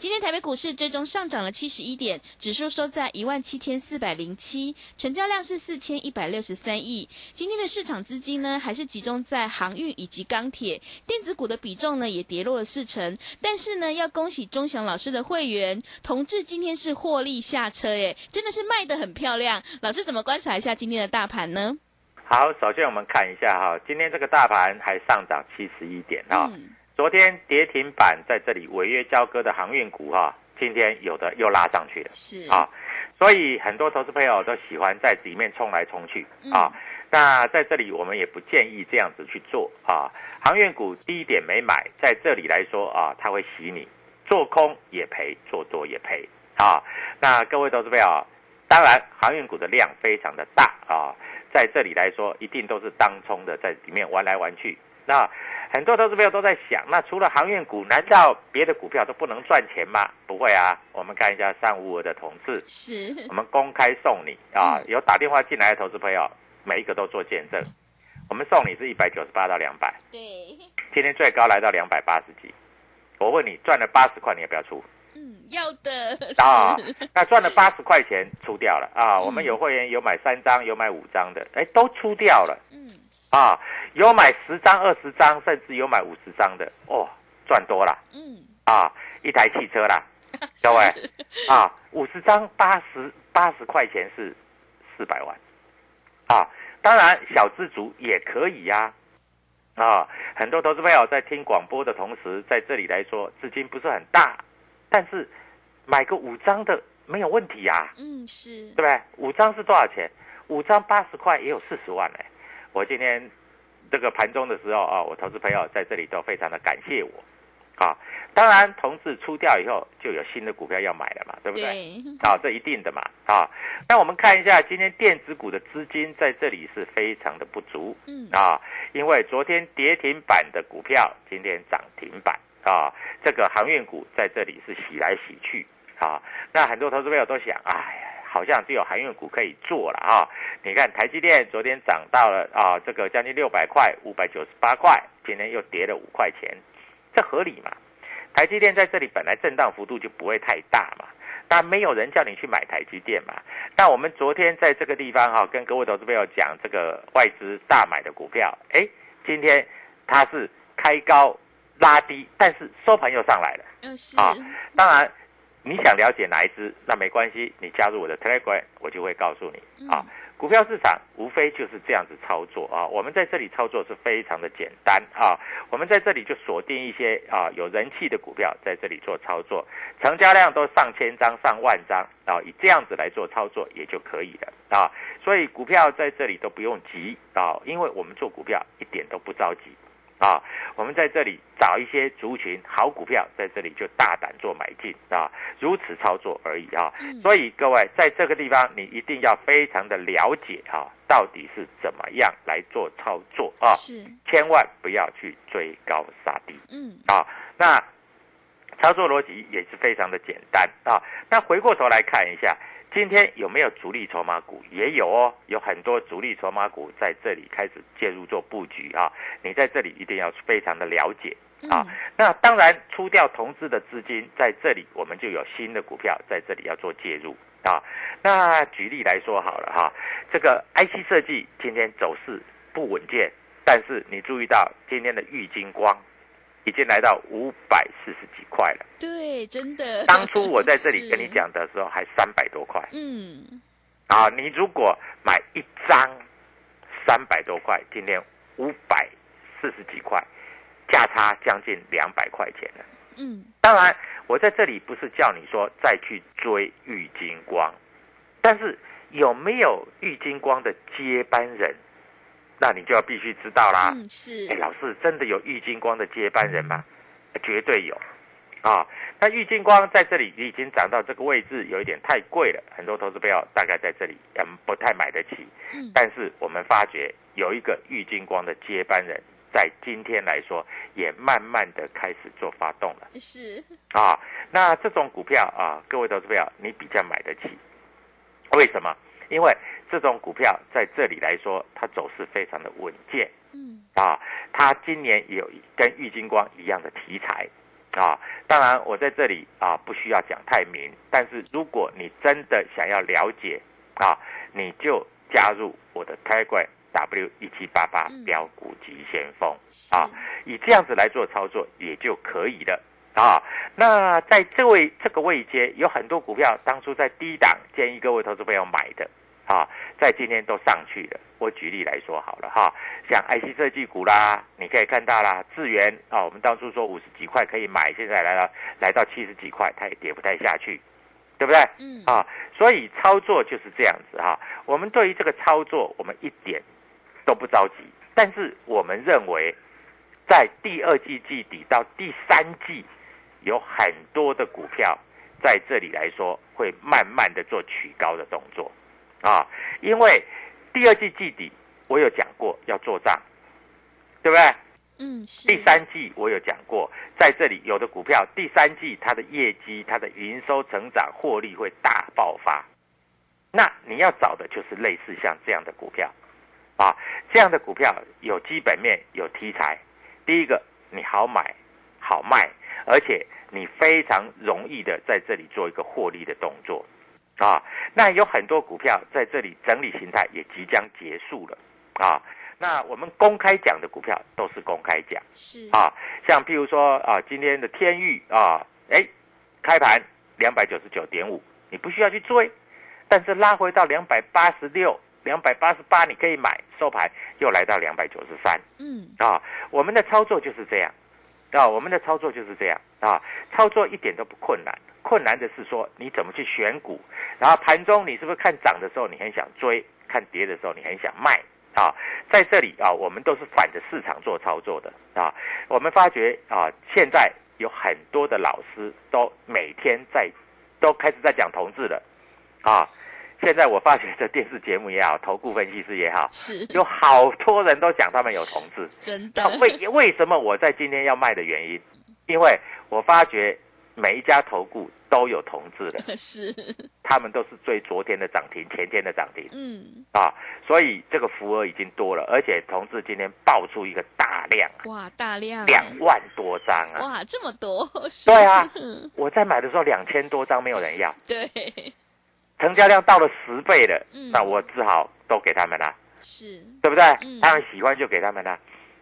今天台北股市最终上涨了七十一点，指数收在一万七千四百零七，成交量是四千一百六十三亿。今天的市场资金呢，还是集中在航运以及钢铁，电子股的比重呢也跌落了四成。但是呢，要恭喜钟祥老师的会员同志今天是获利下车，耶，真的是卖得很漂亮。老师怎么观察一下今天的大盘呢？好，首先我们看一下哈，今天这个大盘还上涨七十一点哈。嗯昨天跌停板在这里违约交割的航运股哈，今天有的又拉上去了，是啊，所以很多投资朋友都喜欢在里面冲来冲去啊。那在这里我们也不建议这样子去做啊。航运股低点没买，在这里来说啊，它会洗你，做空也赔，做多也赔啊。那各位投资朋友，当然航运股的量非常的大啊，在这里来说一定都是当冲的，在里面玩来玩去。那很多投资朋友都在想，那除了航运股，难道别的股票都不能赚钱吗？不会啊，我们看一下上午的同志，是我们公开送你啊，有打电话进来的投资朋友，每一个都做见证。我们送你是一百九十八到两百，对，今天最高来到两百八十几。我问你，赚了八十块，你要不要出？嗯，要的啊，那赚了八十块钱出掉了啊。我们有会员有买三张，有买五张的，哎，都出掉了。嗯，啊，有买十张、二十张，甚至有买五十张的，哦，赚多了。嗯，啊，一台汽车啦，各位啊，五十张八十八十块钱是四百万，啊，当然小资族也可以呀、啊，很多投资朋友在听广播的同时，在这里来说资金不是很大，但是买个五张的没有问题呀、嗯，是对不对？五张是多少钱？五张八十块也有四十万嘞。我今天这个盘中的时候啊，我投资朋友在这里都非常的感谢我，啊，当然同志出掉以后就有新的股票要买了嘛，对不对？对，啊，这一定的嘛，啊，那我们看一下今天电子股的资金在这里是非常的不足，嗯。啊，因为昨天跌停板的股票今天涨停板。啊，这个航运股在这里是洗来洗去。啊，那很多投资朋友都想，哎呀，好像只有航运股可以做了啊，你看台积电昨天涨到了啊，这个将近六百块，五百九十八块，今天又跌了五块钱，这合理吗？台积电在这里本来震荡幅度就不会太大嘛，但没有人叫你去买台积电嘛。那我们昨天在这个地方哈、跟各位投资朋友讲这个外资大买的股票，哎，今天它是开高拉低，但是收盘又上来了。嗯是啊当然，你想了解哪一支，那没关系，你加入我的 Telegram，我就会告诉你啊。股票市场无非就是这样子操作啊，我们在这里操作是非常的简单啊，我们在这里就锁定一些啊有人气的股票，在这里做操作，成交量都上千张、上万张啊，以这样子来做操作也就可以了啊，所以股票在这里都不用急啊，因为我们做股票一点都不着急。啊，我们在这里找一些族群好股票，在这里就大胆做买进啊，如此操作而已啊。所以各位在这个地方，你一定要非常的了解啊，到底是怎么样来做操作啊？是，千万不要去追高杀低。嗯，啊，那操作逻辑也是非常的简单啊。那回过头来看一下。今天有没有主力筹码股？也有哦，有很多主力筹码股在这里开始介入做布局啊！你在这里一定要非常的了解啊。那当然，出掉同资的资金在这里，我们就有新的股票在这里要做介入啊。那举例来说好了哈，这个 IC 设计今天走势不稳健，但是你注意到今天的玉金光。已经来到五百四十几块了。对，真的。当初我在这里跟你讲的时候，还三百多块。嗯。啊，你如果买一张三百多块，今天五百四十几块，价差将近两百块钱了。嗯。当然，我在这里不是叫你说再去追玉金光，但是有没有玉金光的接班人？那你就要必须知道啦。嗯，是。哎，老师，真的有郁金光的接班人吗？绝对有，啊，那郁金光在这里已经涨到这个位置，有一点太贵了，很多投资朋友大概在这里嗯不太买得起。嗯。但是我们发觉有一个郁金光的接班人，在今天来说也慢慢的开始做发动了。是。啊，那这种股票啊，各位投资朋友，你比较买得起？为什么？因为这种股票在这里来说，它走势非常的稳健。嗯，啊，它今年有跟玉金光一样的题材，啊，当然我在这里啊不需要讲太明，但是如果你真的想要了解，啊，你就加入我的 Telegram W 一七八八标股急先锋。啊，以这样子来做操作也就可以了。啊，那在这位这个位阶，有很多股票当初在低档建议各位投资朋友买的，啊，在今天都上去了。我举例来说好了哈，像 IC 设计股啦，你可以看到啦，智源啊，我们当初说五十几块可以买，现在来了来到七十几块，它也跌不太下去，对不对？嗯。啊，所以操作就是这样子哈。我们对于这个操作，我们一点都不着急，但是我们认为，在第二季季底到第三季。有很多的股票在这里来说会慢慢的做取高的动作，啊，因为第二季季底我有讲过要做账，对不对？嗯，是。第三季我有讲过，在这里有的股票第三季它的业绩、它的营收成长、获利会大爆发，那你要找的就是类似像这样的股票，啊，这样的股票有基本面、有题材，第一个你好买好卖。而且你非常容易的在这里做一个获利的动作，啊，那有很多股票在这里整理形态也即将结束了，啊，那我们公开讲的股票都是公开讲，是啊，像譬如说啊，今天的天域啊，哎，开盘两百九十九点五，你不需要去追，但是拉回到两百八十六、两百八十八，你可以买，收盘又来到两百九十三，嗯，啊，我们的操作就是这样。啊，我们的操作就是这样啊，操作一点都不困难，困难的是说你怎么去选股，然后盘中你是不是看涨的时候你很想追，看跌的时候你很想卖啊？在这里啊，我们都是反着市场做操作的啊。我们发觉啊，现在有很多的老师都每天在都开始在讲同志了啊。现在我发觉这电视节目也好，投顾分析师也好，是有好多人都讲他们有同志，真的。为为什么我在今天要卖的原因？因为我发觉每一家投顾都有同志的，是。他们都是追昨天的涨停、前天的涨停，嗯。啊，所以这个福额已经多了，而且同志今天爆出一个大量，哇，大量。两万多张啊，哇，这么多，对啊，我在买的时候两千多张没有人要，对。成交量到了十倍了，那我只好都给他们了，是。对不对？他们喜欢就给他们了，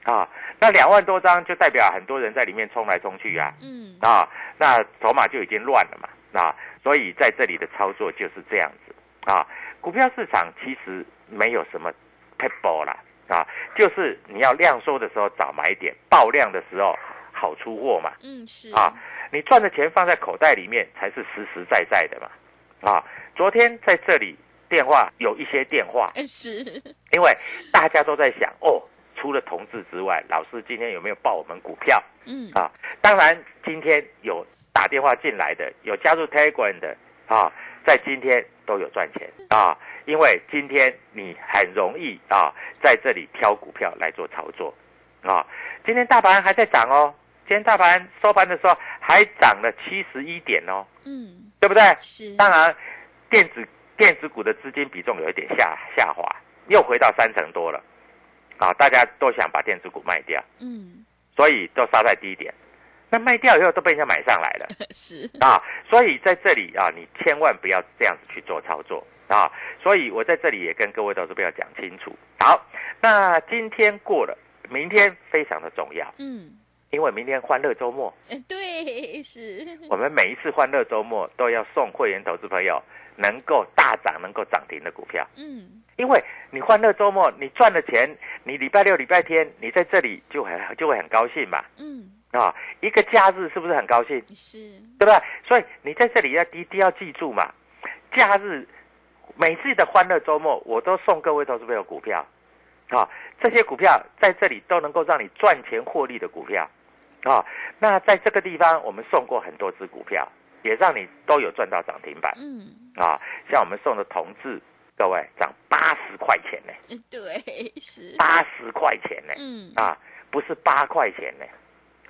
啊，那两万多张就代表很多人在里面冲来冲去啊，嗯，啊，那筹码就已经乱了嘛，啊，所以在这里的操作就是这样子，啊，股票市场其实没有什么 p a p e 啦啊，就是你要量缩的时候早买点，爆量的时候好出货嘛。嗯，是啊，你赚的钱放在口袋里面才是实实在在的嘛。啊，昨天在这里电话有一些电话，嗯是，因为大家都在想哦，除了同志之外，老师今天有没有报我们股票嗯啊？当然，今天有打电话进来的，有加入 Telegram 的啊，在今天都有赚钱啊，因为今天你很容易啊，在这里挑股票来做操作啊。今天大盘还在涨哦，今天大盘收盘的时候还涨了七十一点哦，嗯对不对？是，当然，电子电子股的资金比重有一点下下滑，又回到三成多了，啊，大家都想把电子股卖掉，嗯所以都杀在低点。那卖掉以后都被人家买上来了 是，啊，所以在这里啊，你千万不要这样子去做操作啊。所以我在这里也跟各位投资朋友讲清楚。好，那今天过了，明天非常的重要，嗯因为明天欢乐周末，呃对是，我们每一次欢乐周末都要送会员投资朋友能够大涨、能够涨停的股票。嗯。因为你欢乐周末，你赚了钱，你礼拜六、礼拜天你在这里就很就会很高兴嘛，嗯。啊，一个假日是不是很高兴？是，对不对？所以你在这里要一定要记住嘛，假日每次的欢乐周末，我都送各位投资朋友股票，啊，这些股票在这里都能够让你赚钱获利的股票，啊，那在这个地方我们送过很多只股票，也让你都有赚到涨停板。嗯。啊，像我们送的同志，各位涨八十块钱呢，呃对是，八十块钱呢，嗯。啊，不是八块钱呢，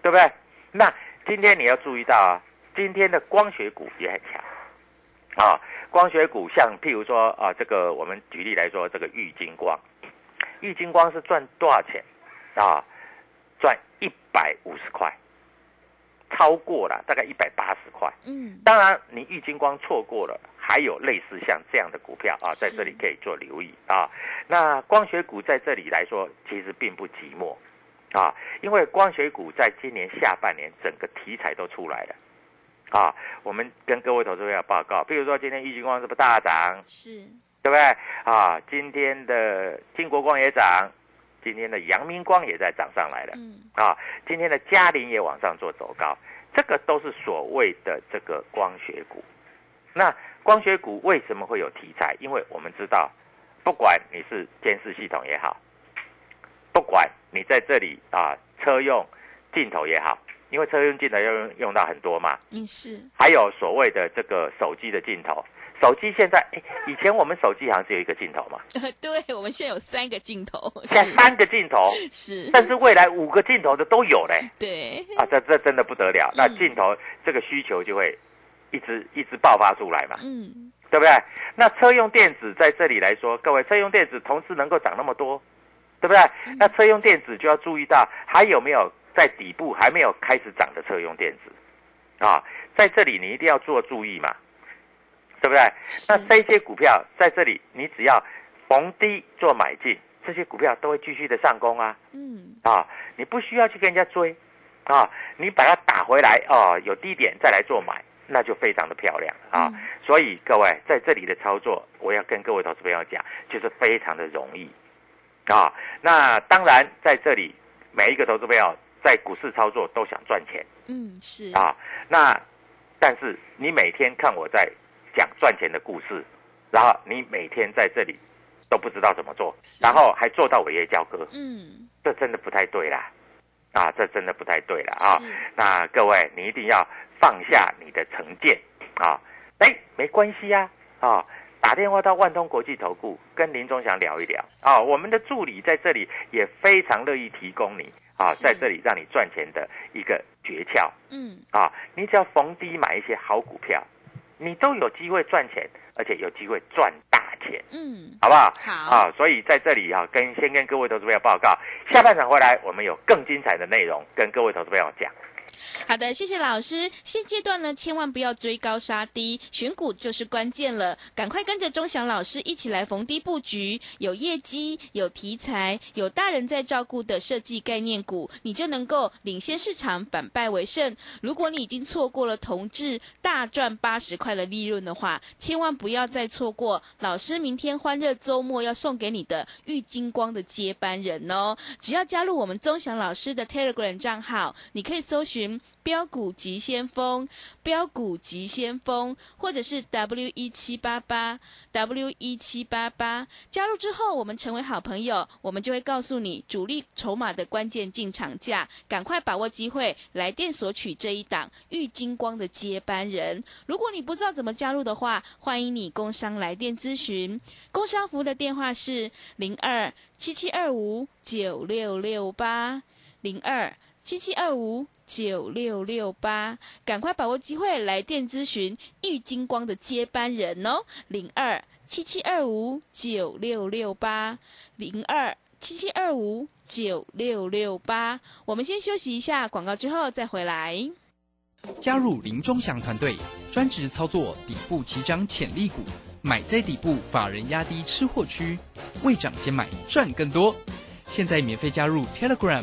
对不对？那今天你要注意到啊，今天的光学股也很强。啊。光学股像譬如说啊，这个我们举例来说，这个玉金光，玉金光是赚多少钱啊？赚一百五十块，超过了大概一百八十块。嗯当然，你玉金光错过了，还有类似像这样的股票啊，在是这里可以做留意啊。那光学股在这里来说，其实并不寂寞啊，因为光学股在今年下半年整个题材都出来了啊。我们跟各位投资者报告，比如说今天玉金光是不大涨，是，对不对啊？今天的金国光也涨，今天的阳明光也在涨上来了。嗯啊，今天的嘉麟也往上做走高，这个都是所谓的这个光学股。那光学股为什么会有题材？因为我们知道，不管你是监视系统也好，不管你在这里啊车用镜头也好，因为车用镜头要用用到很多嘛，嗯是，还有所谓的这个手机的镜头。手机现在，哎，以前我们手机好像只有一个镜头嘛，呃 对我们现在有三个镜头，现在是。三个镜头，是，但是未来五个镜头的都有嘞。对，啊，这这真的不得了，那嗯镜头这个需求就会一直一直爆发出来嘛，嗯。对不对？那车用电子在这里来说，各位车用电子同时能够涨那么多，对不对？那车用电子就要注意到还有没有在底部还没有开始涨的车用电子。啊，在这里你一定要做注意嘛，对不对？那这些股票在这里，你只要逢低做买进，这些股票都会继续的上攻啊。嗯啊，你不需要去跟人家追，啊，你把它打回来哦，有低点再来做买，那就非常的漂亮啊。嗯所以各位在这里的操作，我要跟各位投资朋友讲，就是非常的容易啊。那当然在这里，每一个投资朋友在股市操作都想赚钱嗯是，啊。那但是你每天看我在讲赚钱的故事，然后你每天在这里都不知道怎么做，然后还做到伟业交割。嗯这真的不太对啦，啊，这真的不太对了啊。那各位，你一定要放下你的成见啊。哎，没关系呀、啊，打电话到万通国际投顾跟林忠祥聊一聊啊。我们的助理在这里也非常乐意提供你啊，在这里让你赚钱的一个诀窍嗯啊。你只要逢低买一些好股票，你都有机会赚钱，而且有机会赚大钱。嗯好不好？好啊，所以在这里啊，跟先跟各位投资朋友报告，下半场回来我们有更精彩的内容跟各位投资朋友讲。好的，谢谢老师。现阶段呢，千万不要追高杀低，选股就是关键了。赶快跟着钟祥老师一起来逢低布局，有业绩、有题材、有大人在照顾的设计概念股，你就能够领先市场，反败为胜。如果你已经错过了同志大赚八十块的利润的话，千万不要再错过老师明天欢乐周末要送给你的玉金光的接班人哦。只要加入我们钟祥老师的 Telegram 账号，你可以搜寻。标股急先锋，标股急先锋，或者是 W 一七八八 W 一七八八，加入之后，我们成为好朋友，我们就会告诉你主力筹码的关键进场价，赶快把握机会，来电索取这一档玉金光的接班人。如果你不知道怎么加入的话，欢迎你工商来电咨询，工商服务的电话是零二七七二五九六六八零二七七二五。九六六八，赶快把握机会来电咨询玉金光的接班人哦，零二七七二五九六六八，零二七七二五九六六八。我们先休息一下广告，之后再回来。加入林中祥团队，专职操作底部起涨潜力股，买在底部，法人压低吃货区，未涨先买赚更多。现在免费加入 Telegram。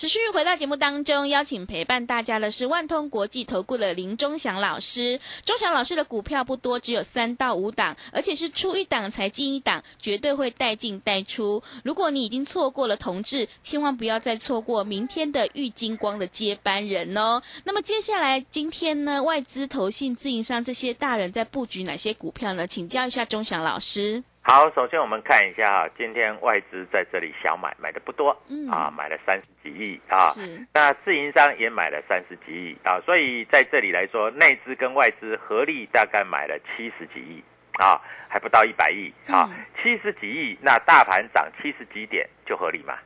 持续回到节目当中，邀请陪伴大家的是万通国际投顾的林忠祥老师。忠祥老师的股票不多，只有三到五档，而且是出一档才进一档，绝对会带进带出。如果你已经错过了同志，千万不要再错过明天的玉金光的接班人哦。那么接下来今天呢，外资、投信、自营商这些大人在布局哪些股票呢？请教一下忠祥老师。好，首先我们看一下哈，今天外资在这里小买，买的不多，嗯啊，买了三十几亿啊，那自营商也买了三十几亿啊，所以在这里来说，内资跟外资合力大概买了七十几亿啊，还不到一百亿啊，七十几亿，那大盘涨七十几点就合理嘛，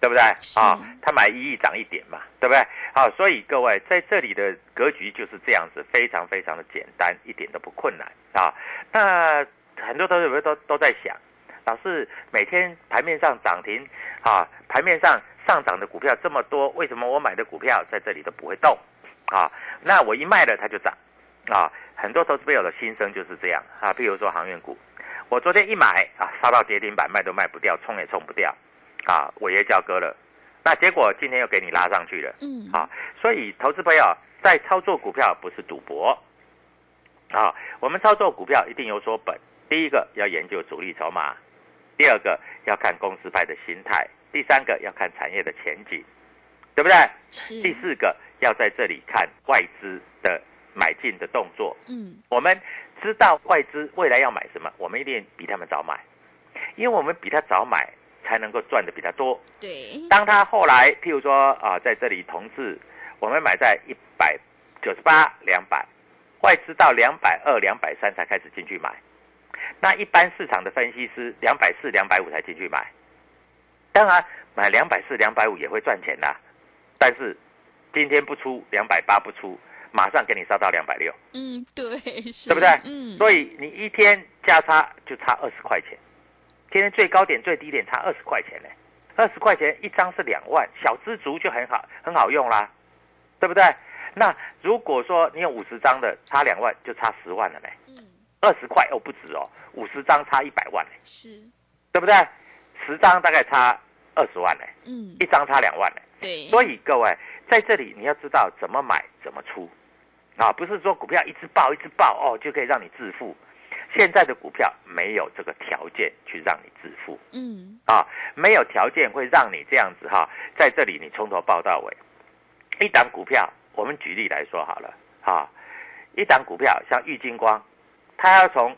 对不对啊？他买一亿涨一点嘛，对不对？好，所以各位在这里的格局就是这样子，非常非常的简单，一点都不困难啊，那。很多投资者都都在想，老是每天盘面上涨停啊，盘面上上涨的股票这么多，为什么我买的股票在这里都不会动啊？那我一卖了它就涨啊！很多投资朋友的心声就是这样啊。譬如说航运股，我昨天一买啊，杀到跌停板，卖都卖不掉，冲也冲不掉啊，违约交割了。那结果今天又给你拉上去了，嗯，啊，所以投资朋友在操作股票不是赌博啊，我们操作股票一定有所本。第一个要研究主力筹码，第二个要看公司派的心态，第三个要看产业的前景，对不对？是。第四个要在这里看外资的买进的动作。嗯。我们知道外资未来要买什么，我们一定比他们早买，因为我们比他早买，才能够赚的比他多。对。当他后来，譬如说啊，在这里同志，我们买在一百九十八、两百，外资到两百二、两百三才开始进去买。那一般市场的分析师两百四、两百五才进去买，当然买两百四、两百五也会赚钱的，但是今天不出两百八不出，马上给你烧到两百六。嗯，对，对不对？嗯，所以你一天价差就差二十块钱，今天最高点、最低点差二十块钱呢，二十块钱一张是两万，小资族就很好很好用啦，对不对？那如果说你有五十张的，差两万就差十万了呢。二十块哦，不止哦，五十张差一百万是，对不对？十张大概差二十万呢，嗯，一张差两万呢，对。所以各位在这里你要知道怎么买怎么出，啊，不是说股票一直爆一直爆哦就可以让你致富。现在的股票没有这个条件去让你致富，嗯，啊，没有条件会让你这样子哈，在这里你从头报到尾。一档股票，我们举例来说好了，啊，一档股票像玉金光。它要从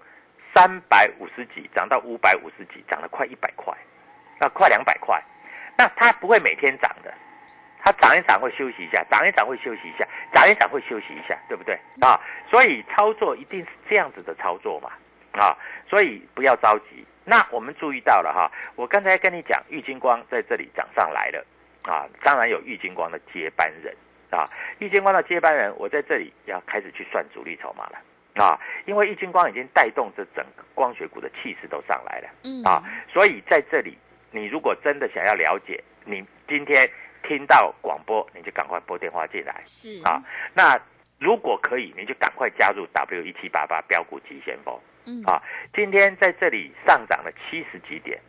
三百五十几涨到五百五十几，涨了快一百块，那快两百块，那它不会每天涨的，它涨一涨会休息一下，涨一涨会休息一下，涨一涨会休息一下，对不对？啊？所以操作一定是这样子的操作嘛，啊，所以不要着急。那我们注意到了哈，我刚才跟你讲，玉金光在这里涨上来了。啊，当然有玉金光的接班人。啊，玉金光的接班人，我在这里要开始去算主力筹码了。啊，因为玉金光已经带动这整个光学股的气势都上来了嗯啊，所以在这里，你如果真的想要了解，你今天听到广播，你就赶快拨电话进来是啊，那如果可以，你就赶快加入 W 一七八八标股急先锋。嗯啊，今天在这里上涨了七十几点，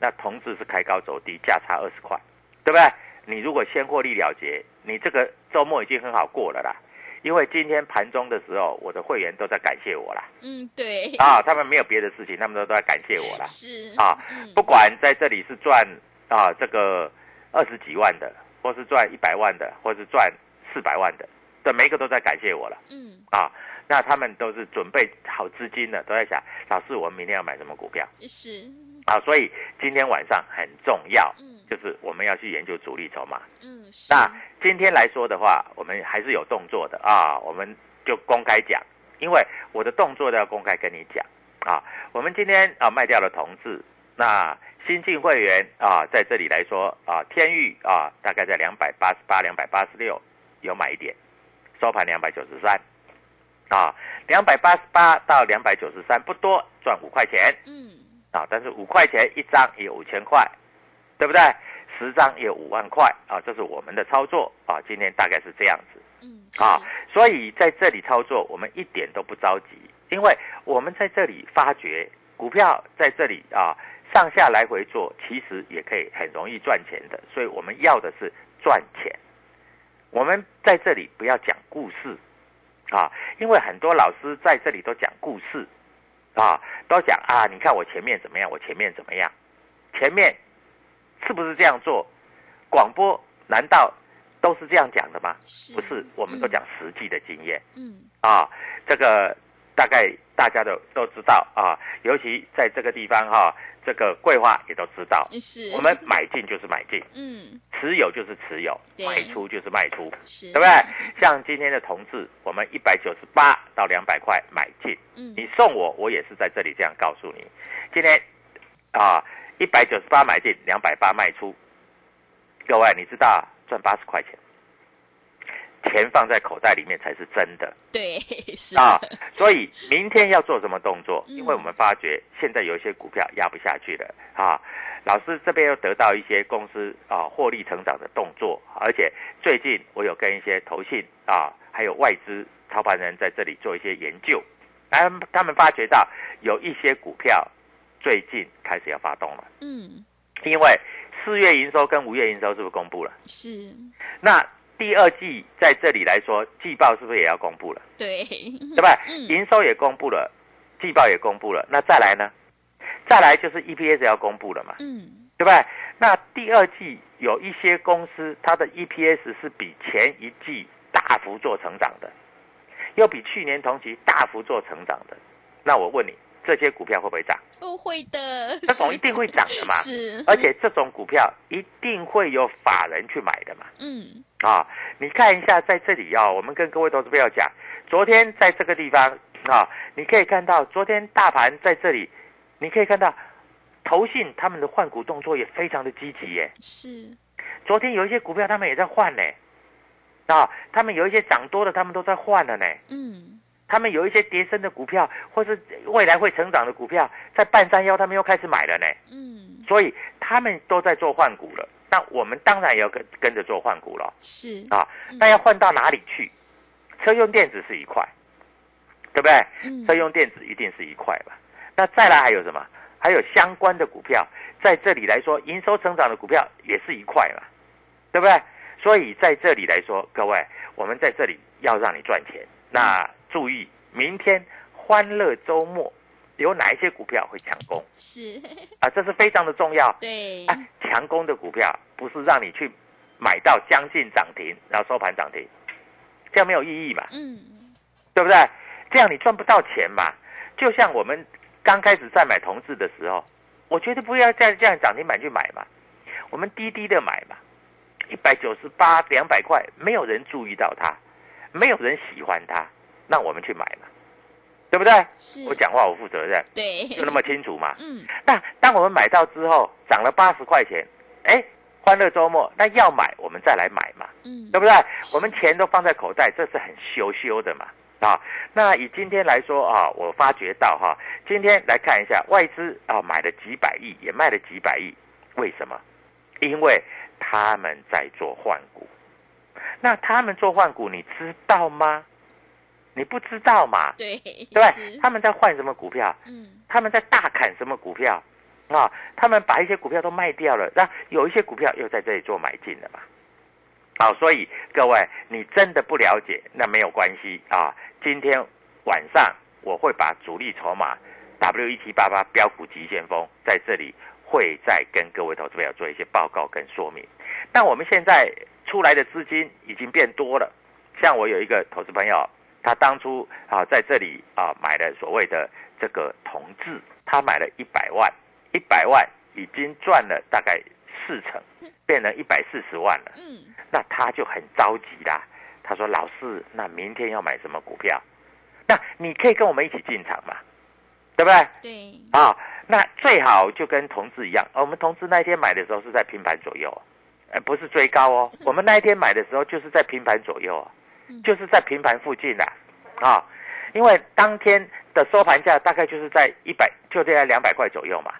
那同志是开高走低，价差二十块，对不对？你如果先获利了结，你这个周末已经很好过了啦。因为今天盘中的时候，我的会员都在感谢我啦，嗯对。啊，他们没有别的事情，他们都都在感谢我啦，是啊嗯。不管在这里是赚啊这个二十几万的，或是赚一百万的，或是赚四百万的，对，每一个都在感谢我了。嗯。啊，那他们都是准备好资金的，都在想，老师，我们明天要买什么股票？是。啊？所以今天晚上很重要，嗯就是我们要去研究主力筹码。嗯是那今天来说的话，我们还是有动作的啊，我们就公开讲，因为我的动作都要公开跟你讲啊。我们今天啊卖掉了同志，那新进会员啊在这里来说啊，天域啊大概在两百八十八、两百八十六有买一点，收盘两百九十三啊，两百八十八到两百九十三不多，赚五块钱嗯啊，但是五块钱一张也有五千块，对不对？十张也有五万块啊，这是我们的操作啊，今天大概是这样子。嗯啊，所以在这里操作，我们一点都不着急，因为我们在这里发掘股票，在这里啊上下来回做，其实也可以很容易赚钱的。所以我们要的是赚钱。我们在这里不要讲故事啊，因为很多老师在这里都讲故事啊，都讲啊，你看我前面怎么样，我前面怎么样，前面是不是这样做？广播难道都是这样讲的吗？是不是，我们都讲实际的经验、嗯啊。这个大概大家都都知道啊，尤其在这个地方哈、这个桂花也都知道，我们买进就是买进，嗯持有就是持有，对卖出就是卖出，是对不对？像今天的同志，我们一百九十八到两百块买进，嗯你送我，我也是在这里这样告诉你。今天啊，一百九十八买进，两百八卖出，各位你知道啊赚八十块钱，钱放在口袋里面才是真的对 是啊。所以明天要做什么动作？嗯因为我们发觉现在有一些股票压不下去了啊。老师这边又得到一些公司啊获利成长的动作，而且最近我有跟一些投信啊，还有外资操盘人在这里做一些研究，他们他们发觉到有一些股票最近开始要发动了，嗯因为四月营收跟五月营收是不是公布了？是那第二季在这里来说，季报是不是也要公布了？对对吧？嗯营收也公布了，季报也公布了，那再来呢？再来就是 EPS 要公布了嘛，嗯对不对？那第二季有一些公司它的 EPS 是比前一季大幅做成长的，又比去年同期大幅做成长的，那我问你，这些股票会不会涨？都会的这种一定会涨的嘛，是而且这种股票一定会有法人去买的嘛。嗯啊，你看一下在这里啊、我们跟各位投资朋友讲，昨天在这个地方啊，你可以看到昨天大盘在这里，你可以看到投信他们的换股动作也非常的积极耶。是昨天有一些股票他们也在换呢，啊，他们有一些涨多的他们都在换了呢。嗯他们有一些跌升的股票，或是未来会成长的股票，在半山腰他们又开始买了呢。嗯所以他们都在做换股了。那我们当然也要跟跟着做换股了。是啊嗯，那要换到哪里去？车用电子是一块，对不对？嗯车用电子一定是一块吧？那再来还有什么？还有相关的股票，在这里来说，营收成长的股票也是一块嘛，对不对？所以在这里来说，各位，我们在这里要让你赚钱。那注意，明天欢乐周末有哪一些股票会强攻是啊？这是非常的重要。对啊，强攻的股票不是让你去买到将近涨停，然后收盘涨停，这样没有意义嘛，嗯对不对？这样你赚不到钱嘛。就像我们刚开始在买同志的时候，我绝对不要再这样涨停板去买嘛，我们低低的买嘛，一百九十八、两百块，没有人注意到它，没有人喜欢它，那我们去买嘛。对不对？是我讲话我负责任，对，就那么清楚嘛。嗯，那当我们买到之后，涨了八十块钱，哎，欢乐周末，那要买我们再来买嘛，嗯，对不对？我们钱都放在口袋，这是很羞羞的嘛。啊，那以今天来说啊，我发觉到哈，今天来看一下外资啊买了几百亿，也卖了几百亿，为什么？因为他们在做换股。那他们做换股，你知道吗？你不知道嘛？对，对？他们在换什么股票？嗯，他们在大砍什么股票？啊，他们把一些股票都卖掉了，那有一些股票又在这里做买进了嘛。好，所以各位，你真的不了解，那没有关系啊。今天晚上我会把主力筹码 W 一七八八标股急先锋在这里会再跟各位投资朋友做一些报告跟说明。但我们现在出来的资金已经变多了，像我有一个投资朋友，他当初啊在这里啊买了所谓的这个同志，他买了一百万，一百万已经赚了大概四成，变成一百四十万了。嗯，那他就很着急啦。他说：“老师，那明天要买什么股票？那你可以跟我们一起进场嘛，对不对？对，啊，那最好就跟同志一样。哦我们同志那一天买的时候是在平盘左右，呃，不是追高哦。我们那一天买的时候就是在平盘左右啊，就是在平盘附近的啊。因为当天的收盘价大概就是在一百，就在两百块左右嘛。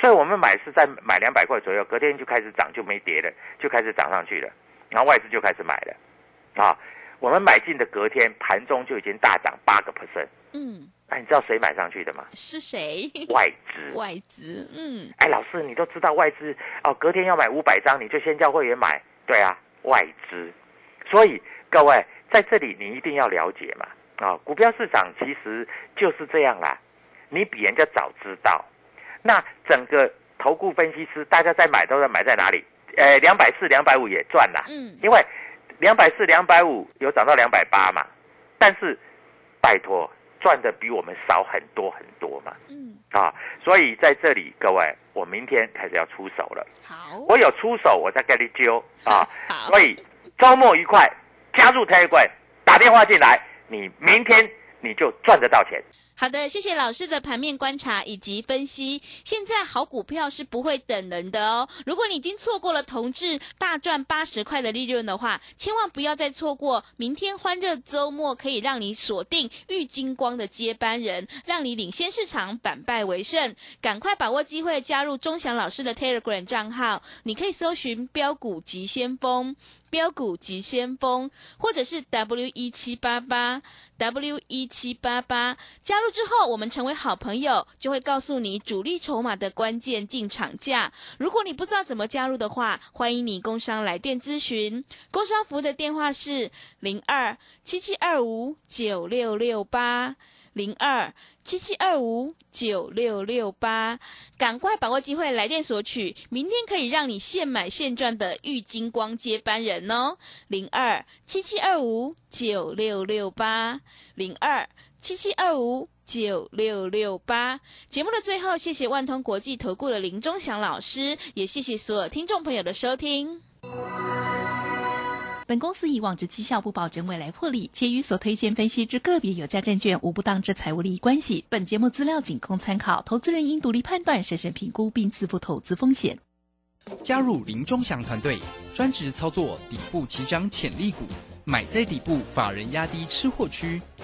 所以我们买是在买两百块左右，隔天就开始涨，就没跌了，就开始涨上去了，然后外资就开始买了。”啊，我们买进的隔天盘中就已经大涨八个 percent。嗯，那你知道谁买上去的吗？是谁？外资。外资，嗯，哎，老师，你都知道外资哦，隔天要买五百张，你就先叫会员买。对啊，外资。所以各位在这里你一定要了解嘛。啊，股票市场其实就是这样啦，你比人家早知道。那整个投顾分析师，大家在买都在买在哪里？呃，两百四、两百五也赚啦。嗯，因为两百四、两百五有涨到两百八嘛，但是拜托赚的比我们少很多很多嘛，嗯，啊，所以在这里各位，我明天开始要出手了，好，我有出手，我再跟你揪。啊，好，所以周末愉快，加入太一冠打电话进来，你明天你就赚得到钱。好的，谢谢老师的盘面观察以及分析。现在好股票是不会等人的哦。如果你已经错过了同志大赚八十块的利润的话，千万不要再错过明天欢乐周末可以让你锁定玉金光的接班人，让你领先市场，反败为胜。赶快把握机会加入钟祥老师的 Telegram 账号，你可以搜寻标股急先锋。标股急先锋，或者是 W 一七八八 W 一七八八，加入之后，我们成为好朋友，就会告诉你主力筹码的关键进场价。如果你不知道怎么加入的话，欢迎你工商来电咨询。工商服务的电话是零二七七二五九六六八零二。七七二五九六六八，赶快把握机会来电索取，明天可以让你现买现赚的玉金光接班人哦。零二七七二五九六六八，零二七七二五九六六八。节目的最后，谢谢万通国际投顾的林忠祥老师，也谢谢所有听众朋友的收听。本公司以往之绩效不保证未来获利，且与所推荐分析之个别有价证券无不当之财务利益关系。本节目资料仅供参考，投资人应独立判断、审慎评估并自负投资风险。加入林忠祥团队，专职操作底部起涨潜力股，买在底部，法人压低吃货区，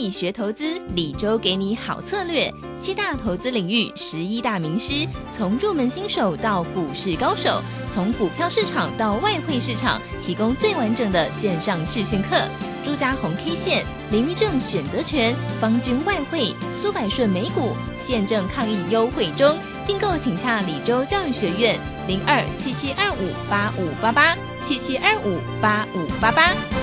抗疫学投资，李周给你好策略。七大投资领域，十一大名师，从入门新手到股市高手，从股票市场到外汇市场，提供最完整的线上视讯课。朱家红 K 线、林玉正选择权、方军外汇、苏百顺美股现正抗疫优惠中，订购请洽李州教育学院零二七七二五八五八八七七二五八五八八。